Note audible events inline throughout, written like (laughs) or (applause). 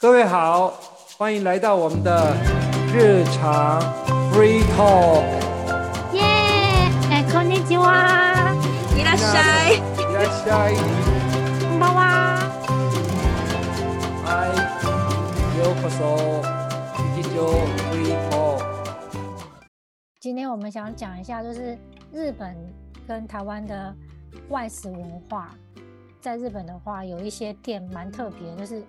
各位好，欢迎来到我们的日常 free talk。耶！哎，こんにちは。いらっしゃい。いらっしゃい。こんばんは。嗨，ようこそ日常 free talk。今天我们想讲一下，就是日本跟台湾的外食文化。在日本的话，有一些店蛮特别，就是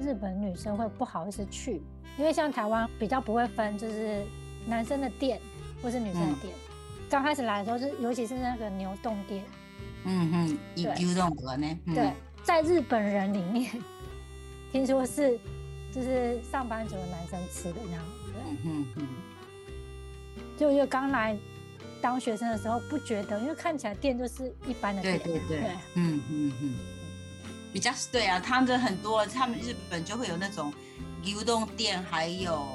日本女生会不好意思去，因为像台湾比较不会分，就是男生的店或是女生的店。刚开始来的时候，是尤其是那个牛洞店，嗯哼，对牛洞的呢？嗯对，，在日本人里面，听说是就是上班族的男生吃的那样。对，嗯哼哼，就因为刚来当学生的时候不觉得，因为看起来店就是一般的对店。对对，嗯嗯嗯，比较对啊，他们的很多，他们日本就会有那种牛洞店，还有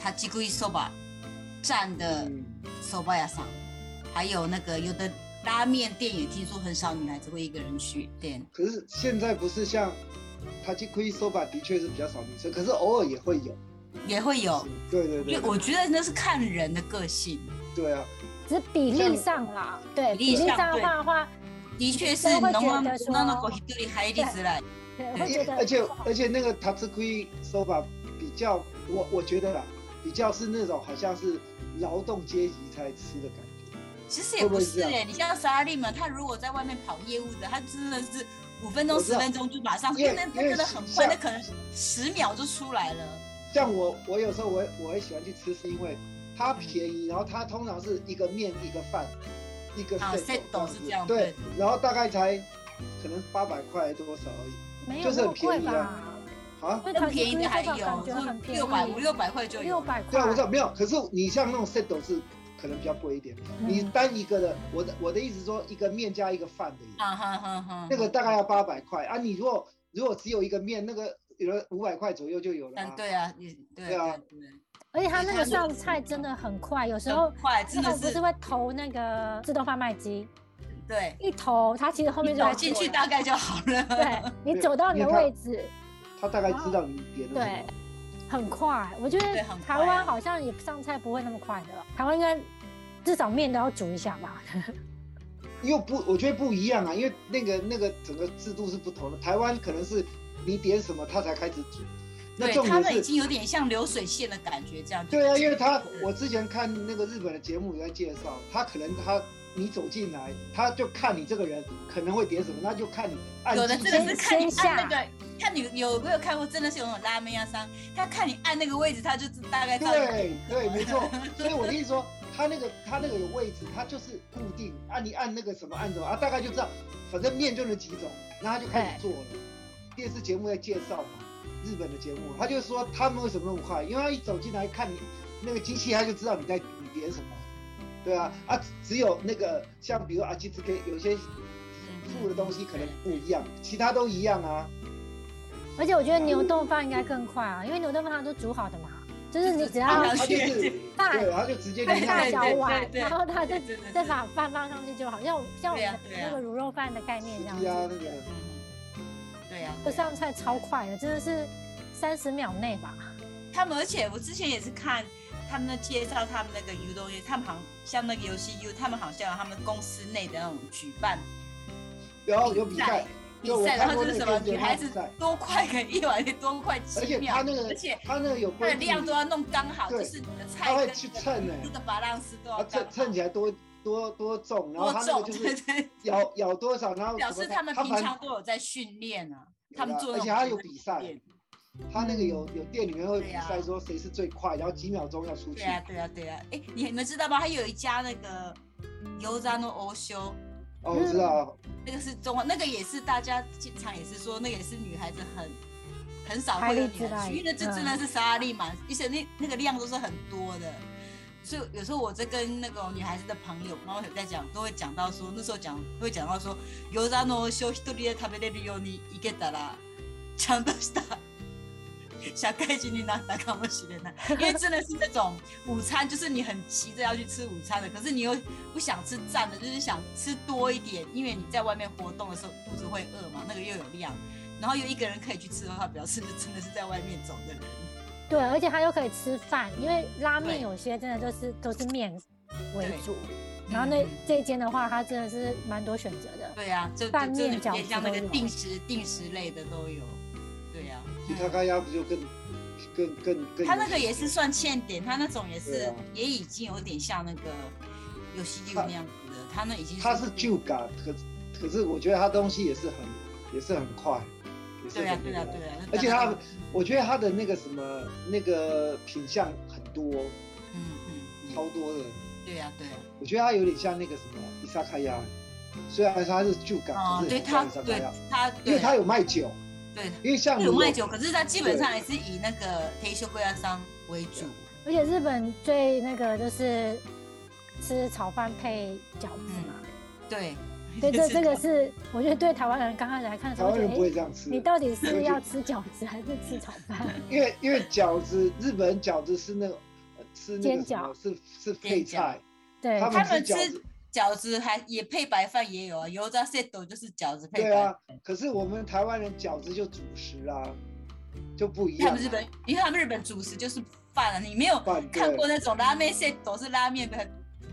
他吉龟 soba 站的嗯 soba 屋さん，还有那个有的拉面店也听说很少女孩子会一个人去店，可是现在不是像塔吉奎 soba 的确是比较少女生，可是偶尔也会有。也会有，对对对，因为我觉得那是看人的个性，对啊，只是比例上啦，对比例上的话的话，的确是所以会能觉得说那那个一对还例子来，而且而且那个塔吉奎 soba 比较，我我觉得啦，比较是那种好像是劳动阶级才吃的感觉。其实也不是哎、你像沙利嘛，他如果在外面跑业务的，他真的是五分钟、十分钟就马上，因为那那真的很快，那可能十秒就出来了。像我我有时候我也我也喜欢去吃，是因为它便宜，然后它通常是一个面一个饭一个啊 set 是这样对对，然后大概才可能八百块多少而已。没有就是很那么贵便宜啊吧？啊，因为更便宜的还有，感觉很便宜，六百五六百块就有。六百块，对啊，我知道没有，可是你像那种 set 是可能比较贵一点。你嗯单一个的，我的我的意思说一个面加一个饭的，啊哈哈哈，那个大概要八百块啊。你如果如果只有一个面，那个有了五百块左右就有了嗯啊。对啊，你对对啊而且他那个上菜真的很快，有时候很快，真的是他们不是会投那个自动贩卖机，对，一投他其实后面就进去大概就好了。对 (laughs) 你走到你的位置，他大概知道你点了什对。，很快。我觉得台湾好像也上菜不会那么快的，台湾应该至少面都要煮一下吧。(laughs) 又不，我觉得不一样啊，因为那个那个整个制度是不同的。台湾可能是你点什么，他才开始煮。那他们已经有点像流水线的感觉，这样。对啊，因为他我之前看那个日本的节目有在介绍，他可能他你走进来，他就看你这个人可能会点什么，那就看你按有的真的是看你先按那个，看你有没有看过，真的是有那种拉面呀商，他看你按那个位置，他就大概知道对对，没错。所以我的意思说，(laughs) 他那个他那个有位置，他就是固定按，你按那个什么按什么啊，大概就知道，反正面就那几种，然后他就开始做了。电视节目在介绍嘛，日本的节目，他就说他们为什么那么快，因为他一走进来看你那个机器，他就知道你在你点什么。对啊啊，只有那个像比如啊，其实给有些附的东西可能不一样，其他都一样啊。而且我觉得牛豆饭应该更快啊，因为牛豆饭它都煮好的嘛，就是你只要啊 (laughs) 他就是饭对，他就直接看大。小碗然后它就再把饭放上去就好，像像我们那个卤肉饭的概念这样对啊，子，那个嗯，对呀、这上菜超快的，真的是三十秒内吧。他们而且我之前也是看他们的介绍，他们那个 U 东西，他们好像像那个游戏 U，他们好像有他们公司内的那种举办有有比赛，比赛，然后就是什么女孩子多快可以一碗多快而且七秒，他那个而且他那个有它的量都要弄刚好，就是你的菜跟去称欸那个巴浪斯都要称称起来多多多重，然后他那多重，个就是对对，咬咬多少，然后表示他们平常都有在训练啊，他们做那种啊而且他有比赛他那个有有店里面会比赛说谁是最快，然后几秒钟要出去对。啊，对啊，对啊。哎，你你们知道吗？他有一家那个油炸诺欧修，哦，我知道，那个是中文，那个也是大家经常也是说，那个也是女孩子很很少会女孩子去，因为那这真的是沙拉利嘛，而且那那个量都是很多的。所以有时候我在跟那个女孩子的朋友，然后有在讲，都会讲到说，那时候讲会讲到说，油炸诺修一人で食べれるようにいけたらちゃんとした社会人になったかもしれない。因为真的是那种午餐，就是你很急着要去吃午餐的，可是你又不想吃站的，就是想吃多一点，因为你在外面活动的时候肚子会饿嘛，那个又有量。 然后有一个人可以去吃的话，表示真的是在外面走的人。 对，而且它又可以吃饭，因为拉面有些真的就是都是面为主，然后那嗯这一间的话，它真的是蛮多选择的。对啊，就拌面饺子有点像那个定时定时类的都有。对呀、其他嗯咖鸭不就更更更更？他那个也是算欠点，他那种也是、啊也已经有点像那个有西六那样子的，他那已经它是旧感，可可是我觉得它东西也是很也是很快，对啊对啊对啊，而且它嗯我觉得他的那个什么那个品相很多，嗯嗯超多的。对啊对啊，我觉得他有点像那个什么伊萨卡亚，虽然它是旧港，哦可是对他对像伊萨卡亚，他因为他有卖酒，对因为像有卖酒，可是他基本上还是以那个黑修贵亚商为主。而且日本最那个就是吃炒饭配饺子嘛，对，对，这这个嗯是是我觉得对台湾人刚开始来看的时候，台湾人不会这样吃你，到底是要吃饺子还是吃炒饭？(laughs) 因为因为饺子日本饺子是那个呃是那煎个什么饺是是配菜，对，他他们吃饺子饺子还也配白饭也有啊，油炸 set 就是饺子配对啊。，可是我们台湾人饺子就主食啊，就不一样啊。他们日本，因为他们日本主食就是饭啊，你没有看过那种拉面 set 是拉面的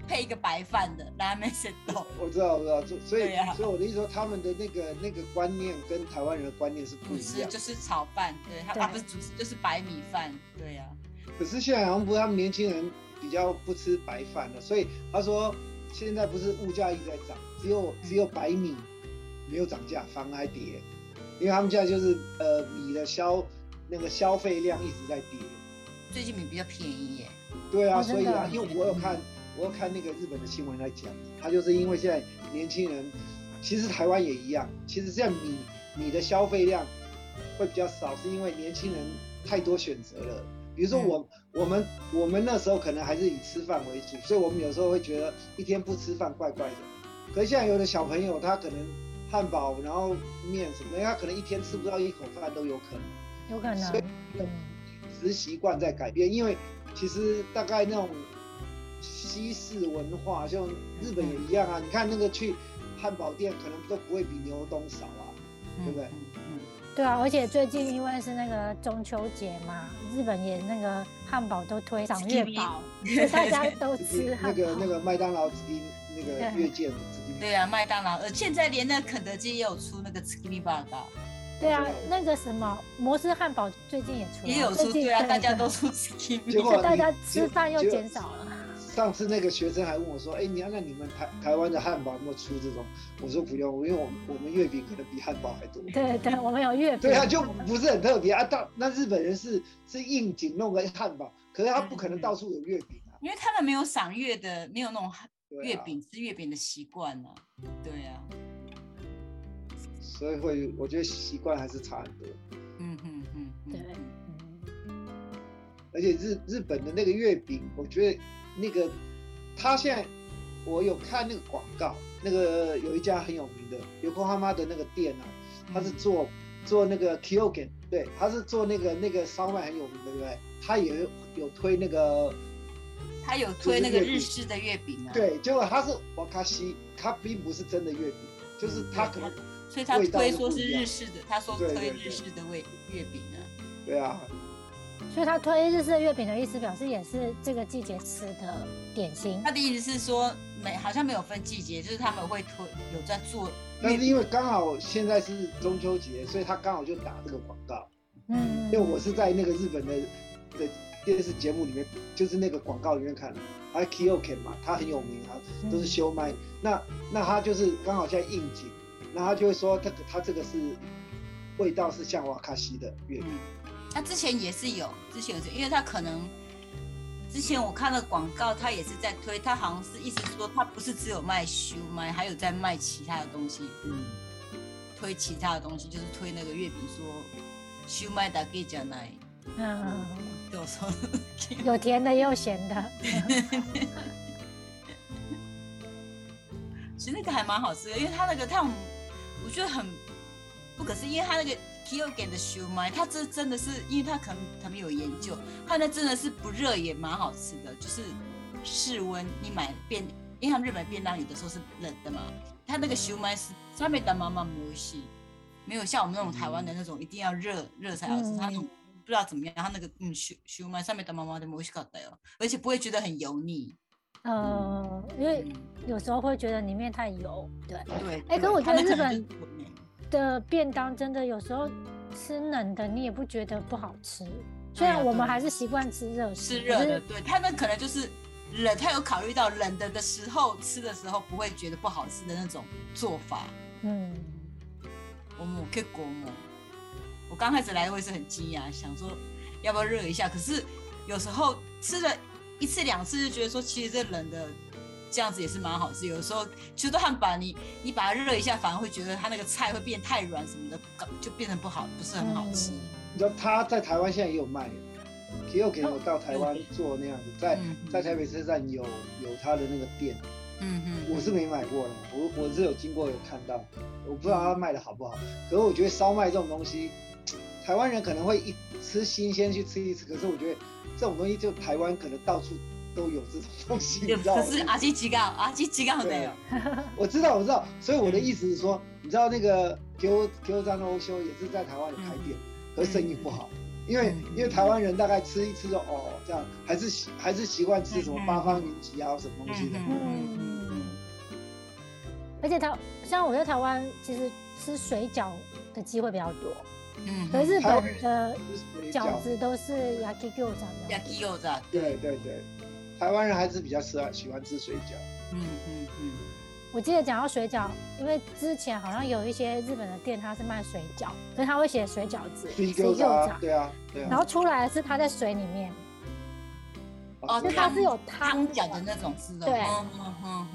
配一个白饭的拉面 set (laughs) 我知道，我知道，所所以、啊。所以我的意思说，他们的那个那个观念跟台湾人的观念是不一样。食就是炒饭，对，他对。啊不是主食就是白米饭，对呀、可是现在好像不是他们年轻人比较不吃白饭了，所以他说现在不是物价一直在涨，只有只有白米没有涨价，反而还跌，因为他们现在就是呃米的消那个消费量一直在跌。最近米比较便宜耶，对啊，哦所以啊，因为我有看，我有看那个日本的新闻来讲，他就是因为现在年轻人，其实台湾也一样，其实现在米米的消费量会比较少，是因为年轻人太多选择了。比如说我、我们我们那时候可能还是以吃饭为主，所以我们有时候会觉得一天不吃饭怪怪的。可是现在有的小朋友他可能汉堡然后面什么，他可能一天吃不到一口饭都有可能。有可能所以，嗯，饮食习惯在改变，因为其实大概那种西式文化，像日本也一样啊。你看那个去汉堡店，可能都不会比牛东少啊。嗯对不对嗯嗯对啊，而且最近因为是那个中秋节嘛，日本也那个汉堡都推赏月堡，(laughs) 大家都 (laughs) 吃汉堡。那个那个麦当劳直接那个对月见直接对啊，麦当劳，呃，现在连那肯德基也有出那个 s k i m i b a g 对啊，那个什么摩斯汉堡最近也出，也有出，对啊，大家都出 s k i m 结果大家吃饭又减少了。上次那个学生还问我说：“哎、你看那你们台台湾的汉堡有没有出这种？”我说不用，因为我们我们月饼可能比汉堡还多。(laughs) 对对，我们有月饼。对啊，就不是很特别啊。到那日本人是是应景弄个汉堡，可是他不可能到处有月饼啊。因为他们没有赏月的，没有那种月饼吃月饼的习惯呢。对啊，所以会我觉得习惯还是差很多。嗯嗯嗯，嗯对而且日日本的那个月饼，我觉得那个他现在我有看那个广告，那个有一家很有名的有空他妈的那个店啊，他是做做那个 Kyogen，对，他是做那个那个烧麦很有名的，对不对？他也有有推那个，他有推那个日式的月饼啊，，对，结果他是瓦卡西，他并不是真的月饼，就是他可能所以他味道推说是日式的，他说推日式的味月饼啊。对啊，所以他推日式的月饼的意思，表示也是这个季节吃的点心。他的意思是说，没好像没有分季节，就是他们会推有在做。但是因为刚好现在是中秋节，所以他刚好就打这个广告。嗯，因为我是在那个日本的的电视节目里面，就是那个广告里面看的，他 Kyoken 嘛，他很有名啊，都是修麦。那那他就是刚好现在应景，那他就会说这个他这个是味道是像瓦卡西的月饼，嗯，他之前也是有，之前有这，因为他可能之前我看了广告，他也是在推，他好像是意思说他不是只有卖修麦，还有在卖其他的东西，嗯，推其他的东西，就是推那个月饼说修麦da ke じゃない，嗯，对我说。(laughs) 有甜的也有咸的。(laughs) 其实那个还蛮好吃的，因为它那个它很，我觉得很不可思议，因为它那个 Kyogen 的烧麦，它这真的是，因为它可能他们有研究，它那真的是不热也蛮好吃的，就是室温你买便，因为他们日本便当有的时候是冷的嘛，它那个烧麦是上面的妈妈摩西， 没有像我们那种台湾的那种一定要热热才好吃，它那种不知道怎么样，它那个嗯シュシューマイ上面的妈妈的美味しかったよ，而且不会觉得很油腻。呃，因为有时候会觉得里面太油，对。对，哎，可我觉得日本它那可能就是 的便当真的有时候吃冷的，你也不觉得不好吃。虽然我们还是习惯吃热食，吃热的，对，他们可能就是冷，他有考虑到冷的的时候吃的时候不会觉得不好吃的那种做法。嗯，我们可以国母，我刚开始来我也是很惊讶，想说要不要热一下，可是有时候吃了一次两次就觉得说，其实这冷的这样子也是蛮好吃。有时候其实都汉堡，你你把它热一下，反而会觉得它那个菜会变太软什么的，就变成不好，不是很好吃。嗯你知道他在台湾现在也有卖 i o k 我到台湾做那样子，在嗯在台北车站有有他的那个店，嗯嗯，我是没买过了，我我是有经过有看到，我不知道他卖的好不好。可是我觉得烧麦这种东西，台湾人可能会一吃新鲜去吃一次，可是我觉得这种东西就台湾可能到处都有这种东西，你知道吗？可是阿基吉高，阿基吉高没有。我知道，我知道，所以我的意思是说，你知道那个 Q Q 站欧修也是在台湾有开店，可是生意不好，因为嗯因为台湾人大概吃一吃就哦这样，还是习还是习惯吃什么八方云集啊什么东西的。嗯嗯嗯。嗯。而且台像我在台湾，其实吃水饺的机会比较多，嗯，可是日本的水饺。子都是 yakigyo 长的。yakiyo 的，对对对，台湾人还是比较吃喜欢吃水饺。嗯嗯嗯，我记得讲到水饺，因为之前好像有一些日本的店，它是卖水饺，可是他会写水饺子，水水饺对啊对啊。然后出来是它在水里面，哦就它是有汤汤饺的那种是的，对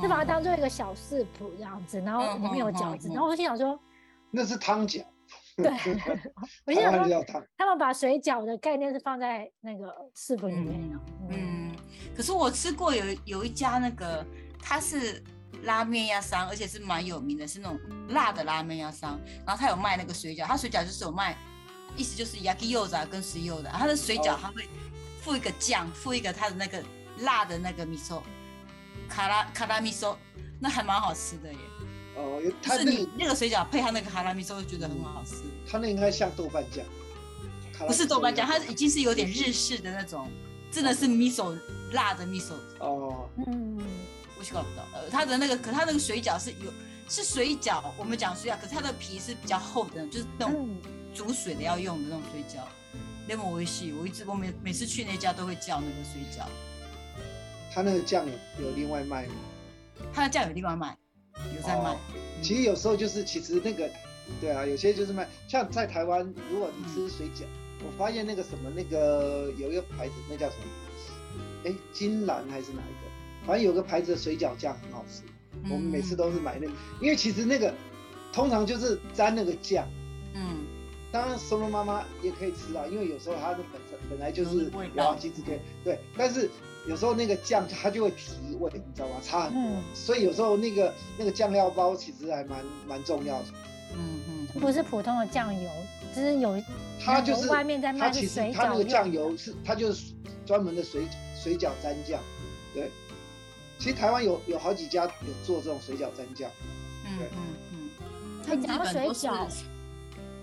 就把它当做一个小食谱这样子，然后里面有饺子，然后我心想说，那是汤饺，对，(laughs) 我心台想说。他们把水饺的概念是放在那个食谱里面的，嗯，嗯，可是我吃过有有一家那个，它是拉面鸭商，而且是蛮有名的，是那种辣的拉面鸭商。然后他有卖那个水饺，他水饺就是有卖，意思就是 yakiyoza 跟 s u 的，他的水饺哦他会附一个酱，附一个他的那个辣的那个米寿，卡拉卡拉米寿，那还蛮好吃的耶。哦，他那那个水饺配他那个哈拉米寿，就觉得很好吃。他那应该像豆瓣酱，不是豆瓣酱，它已经是有点日式的那种，真的是 miso 辣的 miso。哦，嗯，我是搞不到，呃，它的那个，可它那个水饺是有是水饺，我们讲水饺，可是它的皮是比较厚的，就是那种嗯煮水的要用的那种水饺。那么我喜，我一直我每每次去那家都会叫那个水饺，他那个酱有有另外卖吗？他的酱有另外卖，有在卖哦。其实有时候就是，其实那个，对啊，有些就是卖，像在台湾，如果你吃水饺，我发现那个什么那个有一个牌子，那叫什么？哎，金兰还是哪一个？反正有个牌子的水饺酱很好吃，我们每次都是买那个，因为其实那个通常就是沾那个酱。嗯，当然，松茸妈妈也可以吃啊，因为有时候它的本身本来就是有味道氧气质可以对，但是有时候那个酱它就会提味，你知道吗？差很多，嗯所以有时候那个那个酱料包其实还蛮蛮重要的。嗯嗯，不是普通的酱油，就是有它就是外面在卖的它其实水饺它那个酱油是它就是专门的水水饺蘸酱，对。其实台湾有有好几家有做这种水饺蘸酱，嗯嗯嗯，他讲水饺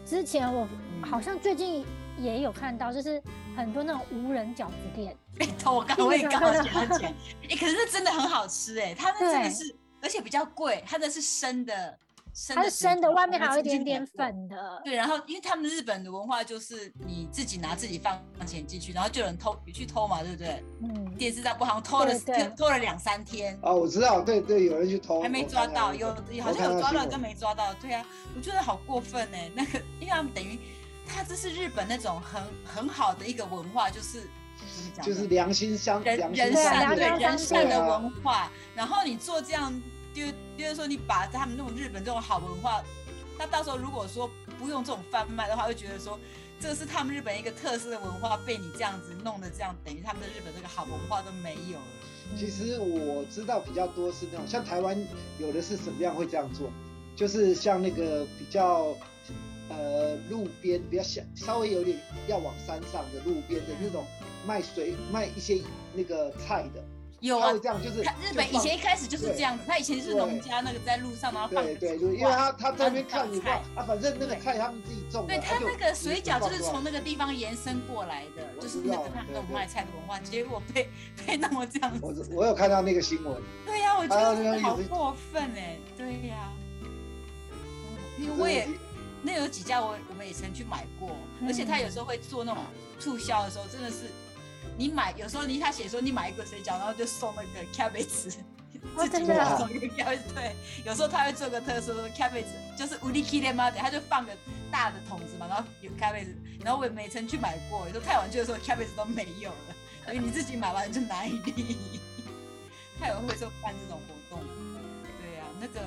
之前我嗯。好像最近也有看到，就是很多那种无人饺子店，哎，(laughs) 我刚我也刚 (laughs) 哎，可是那真的很好吃哎，它那真的是，而且比较贵，它的是生的，生它是生的，外面还有一点点粉的，对，然后因为他们日本的文化就是你自己拿自己放钱进去，然后就有人偷去偷嘛，对不对？嗯，电视上不好像偷了对对偷了两三天，哦，我知道，对对，有人去偷，还没抓到，有好像有抓到跟没抓到，对啊，我觉得好过分呢。那个，因为他们等于他这是日本那种很很好的一个文化，就是？就是良心相人良心人对啊善对良人善的文化，然后你做这样，就就是说你把他们那种日本这种好文化，那到时候如果说不用这种贩卖的话，会觉得说这是他们日本一个特色的文化，被你这样子弄的这样，等于他们的日本这个好文化都没有了。其实我知道比较多是那种，像台湾有的是什么样会这样做，就是像那个比较呃路边比较小，稍微有点要往山上的路边的那种卖水卖一些那个菜的，有啊他会，这样，就是他日本以前一开始就是这样子，他以前是农家那个在路上，然后放对对，因为他他在那边看，菜。啊，反正那个菜他们自己种，对他那个水饺就是从那个地方延伸过来的，就是那个他们卖菜的文化，结果被被弄成这样我子。我有看到那个新闻，对呀、我觉得好过分哎，对呀、因为我也那有几家我我们也曾去买过，而且他有时候会做那种促销的时候，真的是你买有时候你他写说你买一个水饺，然后就送那个 cabbage。哦自己真的啊送一个 cabbage，对，有时候他会做个特殊 cabbage，就是无力 k i l 嘛，他就放个大的桶子嘛，然后有 cabbage，然后我也没曾去买过，有时候太晚去的时候 cabbage 都没有了，所以你自己买完就拿一粒。他有会说办这种活动，对呀、那个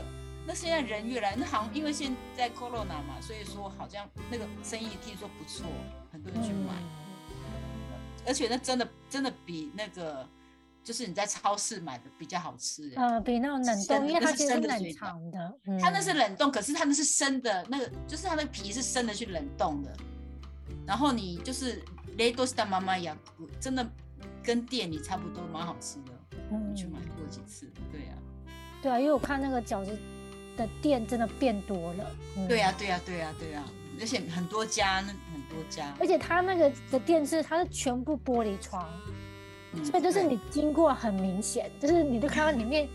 那现在人越来，那好像因为现在 corona 嘛，所以说好像那个生意听说不错，很多人去买，而且那真的真的比那个就是你在超市买的比较好吃、欸。呃，比那种冷冻，因为它那是生的水饺藏的，嗯它那是冷冻，可是它那是生的，那个就是它那个皮是生的去冷冻的，然后你就是雷多斯的妈妈呀，真的跟店里差不多，蛮好吃的。嗯去买嗯，过几次，对呀、对啊，因为我看那个饺子的店真的变多了，嗯对呀、对呀、对呀、对呀、而且很多家，那很多家，而且它那个的电视它是全部玻璃窗，嗯所以就是你经过很明显，就是你就看到里面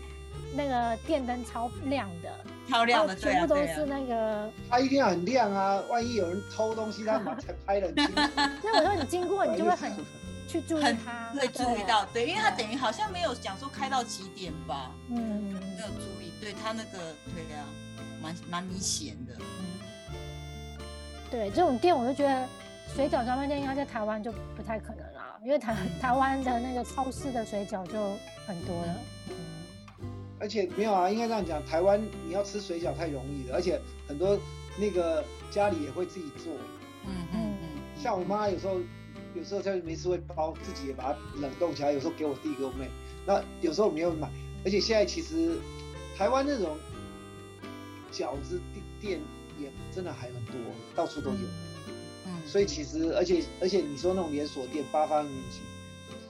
那个电灯超亮的，超亮的，全部都是那个。它一定要很亮啊，万一有人偷东西，他马才拍得很清。(laughs) 所以我说你经过，你就会很去注意很它，会注意，到，对，因为它等于好像没有讲说开到几点吧，嗯，没有注意，对他那个，对呀、蛮蛮明显的，对，这种店我就觉得水饺专卖店应该在台湾就不太可能啦，因为台台湾的那个超市的水饺就很多了。嗯而且没有啊，应该这样讲，台湾你要吃水饺太容易了，而且很多那个家里也会自己做。嗯嗯嗯，像我妈有时候，有时候在没事会包，自己也把它冷冻起来，有时候给我弟给我妹。那有时候我们又买，而且现在其实台湾那种饺子店也真的还很多，到处都有。嗯，所以其实，而且而且你说那种连锁店八方云集，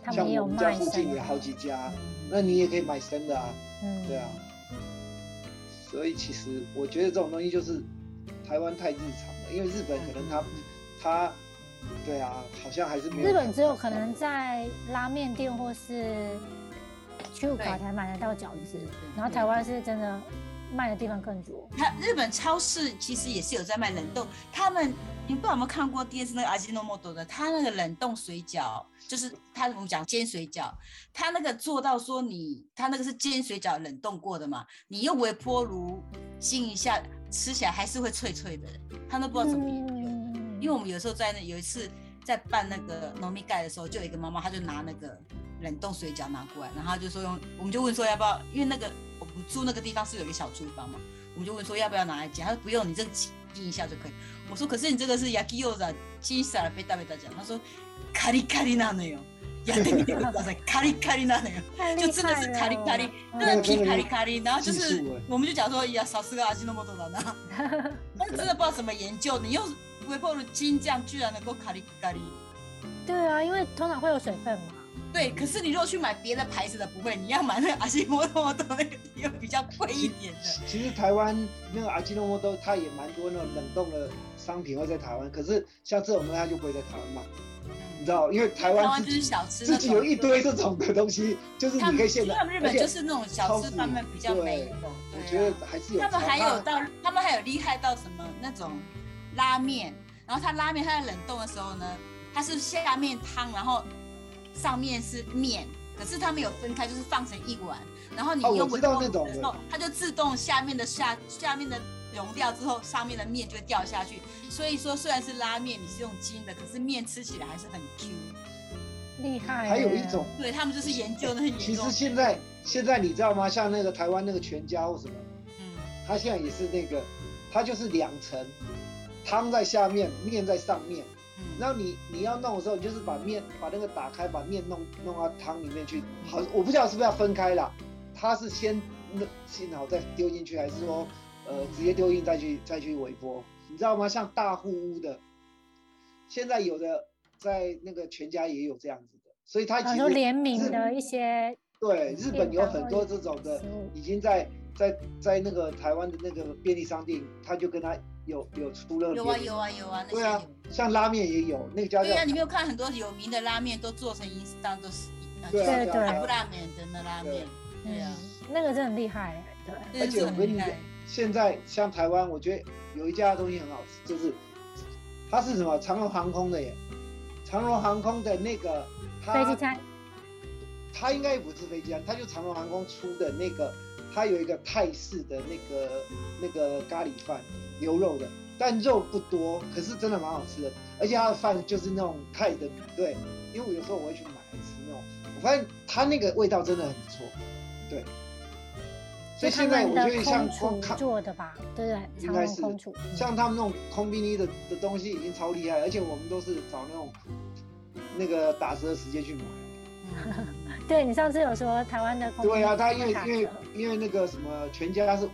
他们也有像我们家附近也好几家，嗯。那你也可以买生的啊，嗯。对啊。所以其实我觉得这种东西就是台湾太日常了，因为日本可能他他对啊，好像还是没有。日本只有可能在拉面店或是去卡才买得到饺子，然后台湾是真的卖的地方更多。它日本超市其实也是有在卖冷冻，他们你不知道有没有看过电视那个阿基诺莫多的，他那个冷冻水饺，就是他我们讲煎水饺，他那个做到说你他那个是煎水饺冷冻过的嘛，你用微波炉煎一下，吃起来还是会脆脆的，他都不知道怎么研究。嗯因为我们有时候在那有一次在办那个农民盖的时候，就有一个妈妈，她就拿那个冷冻水饺拿过来，然后就说用，我们就问说要不要，因为那个我们住那个地方是有一个小厨房嘛，我们就问说要不要拿来煎，她说不用，你这个煎一下就可以。我说可是你这个是 yaki y o z a 煎下来被大被大讲，她说カリカリなのよ。やってみてください。カリカリなのよ。太厉就真的是害カリカリ了，真的皮那个真的有卡里卡里，然后就是技术欸我们就讲说，呀，少四个阿基诺莫多的呢，但是真的不知道怎么研究，你用微波炉煎这样居然能够卡里卡里。对啊，因为通常会有水分嘛。 对，可是你如果去买别的牌子的不会，你要买那个阿基莫多多那个又比较贵一点的。其实台湾那个阿基诺莫多，它也蛮多那种冷冻的商品会在台湾，可是像这种东西它就不会在台湾卖，你知道，因为台台湾湾自己就是小吃自己有一堆这种的东西，就是你可以现在，他们日本就是那种小吃，超市他们比较没有。对我对觉得啊还是有。他们还有到，他们还有厉害到什么那种拉面，然后它拉面它在冷冻的时候呢，它是下面汤，然后上面是面，可是它没有分开，就是放成一碗，然后你用微波那种的时候，它就自动下面的下下面的融掉之后，上面的面就会掉下去。所以说虽然是拉面，你是用筋的，可是面吃起来还是很 Q。厉害耶。还有一种，对他们就是研究的很其严重实。现在现在你知道吗？像那个台湾那个全家或什么，嗯，它现在也是那个，他就是两层，汤在下面，面在上面。嗯然后你你要弄的时候，你就是把面把那个打开，把面弄弄到汤里面去。好，我不知道是不是要分开啦。它是先弄先好再丢进去，还是说呃直接丢进再去再去微波？你知道吗？像大户屋的，现在有的在那个全家也有这样子的，所以它其实联名的一些对，日本有很多这种的，已经在在在那个台湾的那个便利商店，他就跟他有有出了有啊有啊有啊，那对啊。，像拉面也有，那个家叫对啊，你没有看很多有名的拉面都做成银当都是呃对啊对对卡布拉面的那拉面，对啊，嗯，那个真的很厉害，对，而且我跟你讲这是很厉害，现在像台湾，我觉得有一家东西很好吃，就是它是什么？长荣航空的耶，长荣航空的那个飞机餐，它应该不是飞机餐，它就长荣航空出的那个，它有一个泰式的那个那个咖喱饭，牛肉的，但肉不多，可是真的蛮好吃的，而且它的饭就是那种泰的米，对，因为我有时候我会去买来吃那种，我发现它那个味道真的很不错，对，所以现在我觉得像空。做的吧，对不对？长应该是像他们那种空冰尼的的东西已经超厉害，而且我们都是找那种那个打折的时间去买。(laughs) 嗯对你上次有说台湾的空对啊，厨他因为因为因为那个什么全家是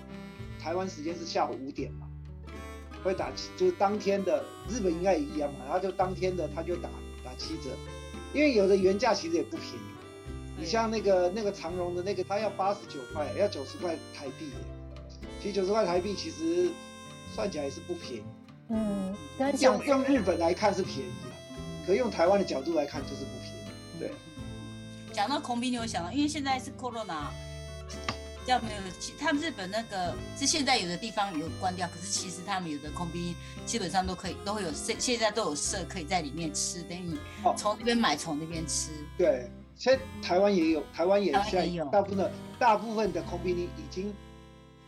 台湾时间是下午五点嘛，会打七就是当天的日本应该也一样嘛，然后就当天的他就打打七折，因为有的原价其实也不便宜。你像那个那个长荣的那个，它要八十九块，要九十块台币耶。其实九十块台币其实算起来也是不便宜。嗯，用用日本来看是便宜啊，可用台湾的角度来看就是不便宜。对，讲到空兵，你有想到，因为现在是 corona，要没有，其他们日本那个是现在有的地方有关掉，可是其实他们有的空兵基本上都可以，都会有现现在都有设可以在里面吃，等于从那边买，从那边吃。对，现在台湾也有，台湾也现在有大部分的大部分的空兵已经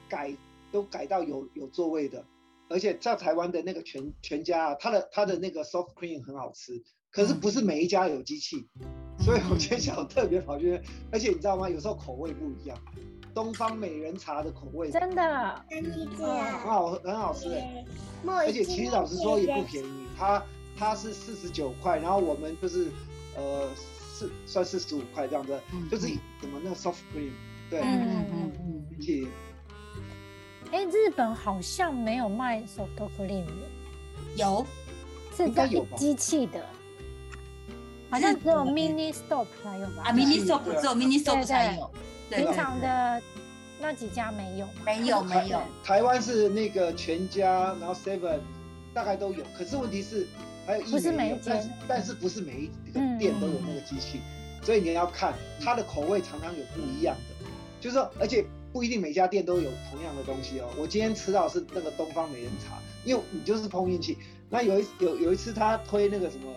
改都改到有有座位的，而且在台湾的那个全全家啊，它的它的那个 soft cream 很好吃，可是不是每一家有机器，所以我今天想特别跑去，而且你知道吗？有时候口味不一样，东方美人茶的口味真的，很好很好吃哎、而且其实老实说也不便宜，它它是四十九块，然后我们就是呃四算四十五块这样子，嗯就是怎么那个 soft cream，对，嗯。嗯嗯嗯而且哎，日本好像没有卖 soft cream，的有是在有机器的，好像只有 mini stop 才有吧？啊，mini stop 只有 mini stop 才有，对平常的那几家没有。没有 (laughs) 没有，台湾是那个全家，然后 seven 大概都有，可是问题是还有一不是每一有但是间。但是不是每一个嗯店都有那个机器，所以你要看它的口味常常有不一样的，就是说，而且不一定每家店都有同样的东西哦。我今天吃到是那个东方美人茶，因为你就是碰运气。那有一有有一次他推那个什么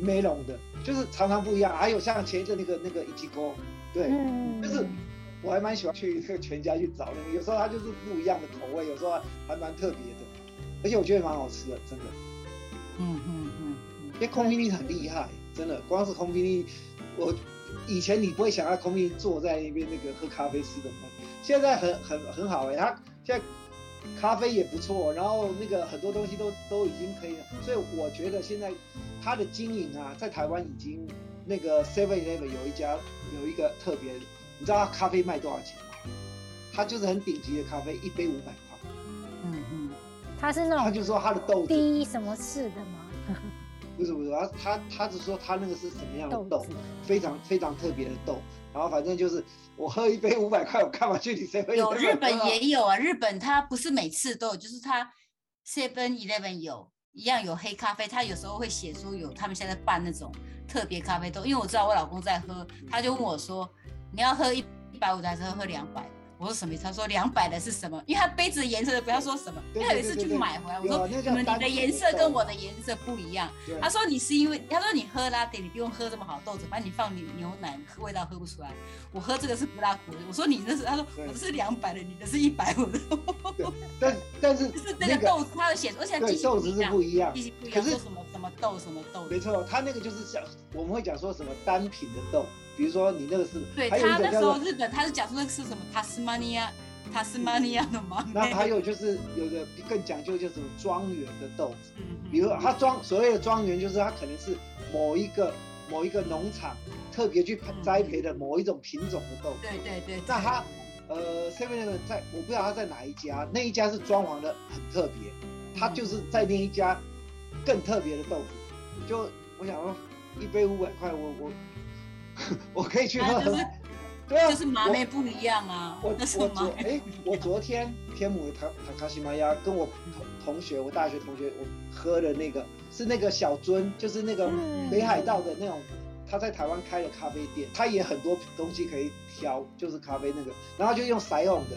梅龙的，就是常常不一样。还有像前一阵那个那个一级锅，对，嗯，就是我还蛮喜欢去那个全家去找那个，有时候它就是不一样的口味，有时候还蛮特别的，而且我觉得蛮好吃的，真的。嗯嗯嗯因为空冰力很厉害，真的，光是空冰力，我以前你不会想要空宾利坐在那边那个喝咖啡吃的饭，现在很很很好哎、他现在咖啡也不错，然后那个很多东西都都已经可以了，所以我觉得现在它的经营啊，在台湾已经那个 Seven Eleven 有一家有一个特别，你知道它咖啡卖多少钱吗？它就是很顶级的咖啡，一杯五百块，嗯嗯，它是那种他就说它的豆子低什么式的吗？(laughs) 不是不是，他他他只说他那个是什么样的豆豆，非常非常特别的豆。然后反正就是我喝一杯五百块，我干嘛去你 seven？有日本也有啊，日本它不是每次都有，就是它 Seven Eleven 有一样有黑咖啡，它有时候会写出有他们现在办那种特别咖啡豆，因为我知道我老公在喝，他就问我说你要喝一一百五的还是喝两百？我说什么意思？他说两百的是什么？因为他杯子的颜色不要说什么，因为他有一次对对对去买回来，我说你的颜色跟我的颜色不一样。他说你是因为他说你喝拉点，你不用喝这么好的豆子，反正你放牛牛奶喝味道喝不出来。我喝这个是不拉苦的。我说你那是，他说对我的是两百的，你的是一百五的。对，但但是 (laughs) 就是那那个个豆子，它的写，而且对豆子是不一一样机，器不一样，可是说什么什么豆什么豆。没错，他那个就是像我们会讲说什么单品的豆，比如说你那个是，对他那时候日本他是讲说那个是什么塔斯马尼亚塔斯马尼亚的吗？那还有就是有的更讲究就是庄园的豆子，比如他庄所谓的庄园，就是他可能是某一个某一个农场特别去嗯栽培的某一种品种的豆子。对对对，那他呃，Seven Eleven 在我不知道他在哪一家，那一家是装潢的很特别，他就是在那一家更特别的豆子。就我想说，一杯五百块，我我 (laughs) 我可以去喝啊就是 (laughs) 对啊，就是麻妹不一样啊。我我昨哎，我昨天天母的塔塔卡西玛亚跟我同同学，我大学同学，我喝的那个是那个小樽，就是那个嗯北海道的那种，他在台湾开的咖啡店，他也很多东西可以挑，就是咖啡那个，然后就用塞用的，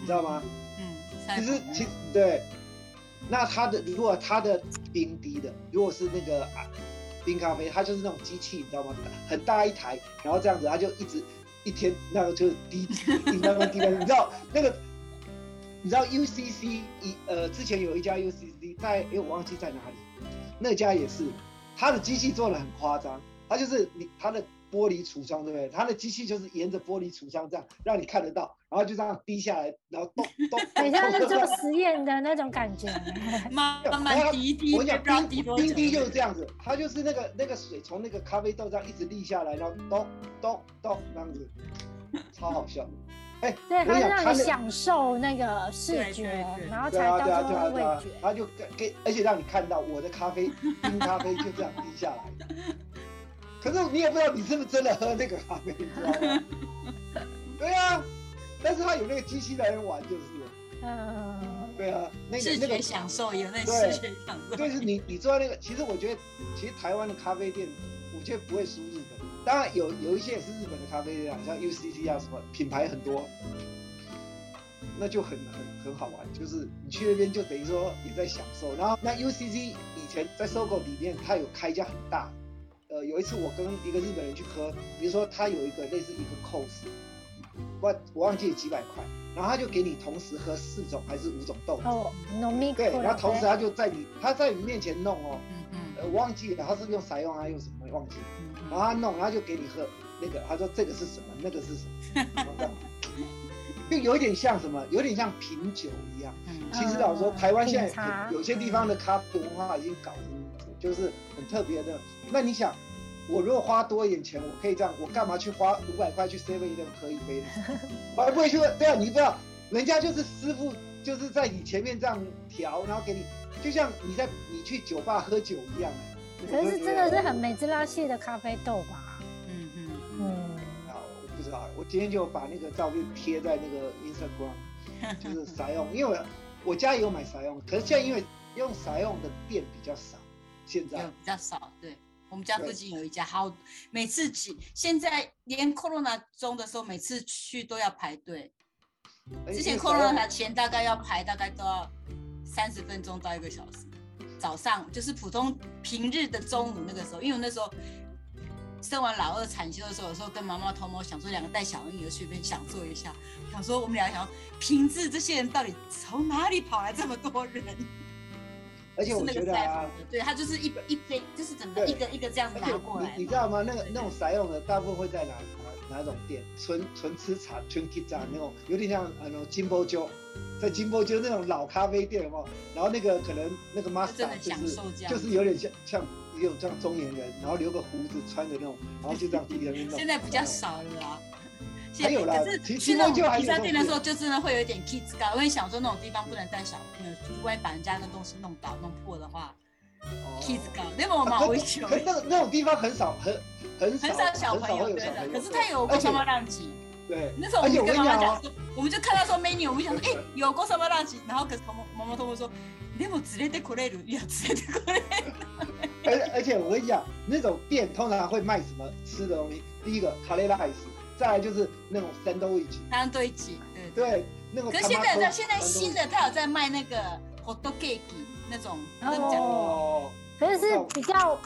你知道吗？嗯，其实其实对，那他的如果他的冰滴的，如果是那个啊冰咖啡，它就是那种机器，你知道吗？很大一台，然后这样子，它就一直一天那个就是滴滴慢慢滴的，你知道那个。你知道 UCC 一呃之前有一家 UCC 在哎我忘记在哪里，那家也是，它的机器做的很夸张，它就是你它的玻璃橱窗对不对？它的机器就是沿着玻璃橱窗这样让你看得到，然后就这样滴下来，然后咚咚，(laughs) 很像是咚做实验的那种感觉。慢慢滴滴，我跟你不知道讲，冰滴多久。冰滴就是这样子，它就是那个那个水从那个咖啡豆这样一直沥下来，然后咚咚咚这样子，超好笑。哎、对，它是我跟你讲，它那让你享受那个视对觉对，对然后才到最对啊对啊后味觉，。它就给给，而且让你看到我的咖啡冰咖啡就这样滴下来。可是你也不知道你是不是真的喝那个咖啡，你知道吗？(laughs) 对啊，但是他有那个机器来玩就是了。嗯，对啊，那个视那个享受有那对视觉享受。就是你你坐在那个，其实我觉得，其实台湾的咖啡店，我觉得不会输日本。当然有有一些也是日本的咖啡店啊，像 UCC 啊什么品牌很多，那就很很很好玩。就是你去那边就等于说你在享受。然后那 UCC 以前在搜狗里面，它有开一家很大的。呃，有一次我跟一个日本人去喝，比如说他有一个类似一个 cos，我我忘记几百块，然后他就给你同时喝四种还是五种豆子。哦，农民对，然后同时他就在你他在你面前弄哦，嗯嗯呃，我忘记了他是用啥用啊，用什么忘记了，嗯然后他弄，然后就给你喝那个，他说这个是什么，那个是什么，(laughs) 然后这样就有一点像什么，有点像品酒一样。嗯其实老实说，台湾现在有有些地方的咖啡文化已经搞成就是很特别的。那你想，我如果花多一点钱，我可以这样，我干嘛去花五百块去 Seven Eleven 喝一杯呢？(laughs) 我还不会去问。对啊，你不知道，人家就是师傅，就是在你前面这样调，然后给你，就像你在你去酒吧喝酒一样、哎可是真的是很美滋拉系的咖啡豆吧？嗯嗯嗯，啊，我不知道，我今天就把那个照片贴在那个 Instagram，就是啥用，因为我我家也有买撒用，可是现在因为用撒用的店比较少，现有在比较少，对。我们家附近有一家，好，每次去，现在连 corona 中的时候，每次去都要排队。之前 corona 前大概要排，大概都要三十分钟到一个小时。早上就是普通平日的中午那个时候，因为我那时候生完老二产休的时候，有时候跟妈妈偷摸想说两个带小婴儿去那边享受一下，想说我们俩想要平治这些人到底从哪里跑来这么多人？而且我觉得啊，对，他就是一一杯，就是整个一个一个这样子拿过来你你知道吗？那个那种撒用的，大部分会在哪哪哪种店？纯纯吃茶、纯 k i 茶那种，有点像呃那种金波鸠，在金波鸠那种老咖啡店哦。然后那个可能那个 master 就是。就是有点像像也有这样中年人，然后留个胡子，穿个那种，然后就这样 (laughs) 自己在那边弄。现在比较少了啦。还有啦可是其实去那种就还有披萨这种店店的时候，就真的会有一点 kids 感。我也想说，那种地方不能带小朋友，万一把人家的东西弄倒、弄破的话哦，kids 感。那么我蛮危险，可是那那种地方很少，很很少很少小朋友会有对的。小朋友。可是他有过而且什么浪级？对，那时候我而且我们跟跟你讲哦，妈妈讲说，我们就看到说 menu，我们想说，(laughs) 哎，有过什么浪级？然后可是妈妈通过说，でも連れてこれる。いや連れてこれる。而而且我跟你讲，那种店通常会卖什么吃的东西？第一个卡雷拉海斯， 再来就是那种三兜一起，他们堆积，对。对，那个可是他妈都现在的现在新的，他有在卖那个 hot cake 那种，那种讲哦，可是是比较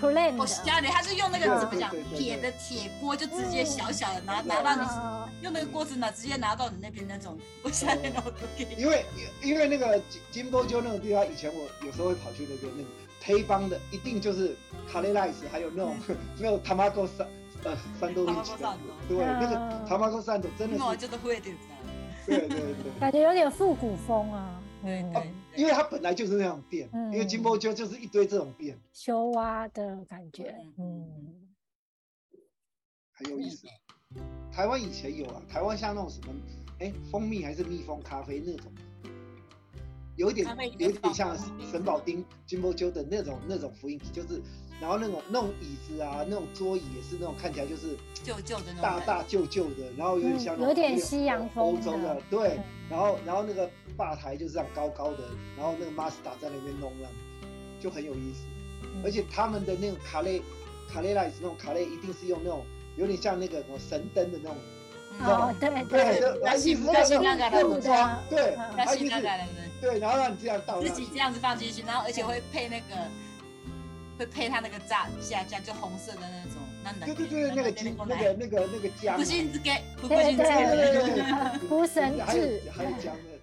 plain 我的。家里他是用那个怎么讲铁的铁锅，就直接小小的拿嗯拿到你啊用那个锅子拿直接拿到你那边那种，我下面的 hot cake。因为因为那个金金波鸠那种地方，以前我有时候会跑去那个那个黑帮的，一定就是卡雷拉斯，还有那种 (laughs) 那种 tamago 三呃三兜一起的对，那个嗯。Tamago 三斗真的是，对对对。感觉有点复古风啊，对哦因为它本来就是那种店，嗯。因为金波丘就是一堆这种店，修蛙的感觉，嗯，很有意思。台湾以前有啊，台湾像那种什么，哎，蜂蜜还是蜜蜂咖啡那种，有一点有一点像放神保町金波丘的那种那种福音体，就是然后那种那种椅子啊，那种桌椅也是那种看起来就是旧旧的那种大大旧旧的，然后有点像嗯有点西洋风欧洲的的，对对。然后然后那个吧台就是这样高高的，然后那个 master 在那边弄，这样就很有意思。嗯。而且他们的那种卡类卡类 lights 那种卡类一定是用那种有点像那个什么神灯的那种，嗯。哦，对对，对，就还一直那是那个那种的装，对，嗯。要它一直新那个人对，然后让你这样倒自己这样子放进去，然后而且会配那个会配它那个炸下酱，就红色的那种，那对对对，那个金那个那个那个姜啊，不信之给不对信之对对对对对对，福神还有制还有姜的，对。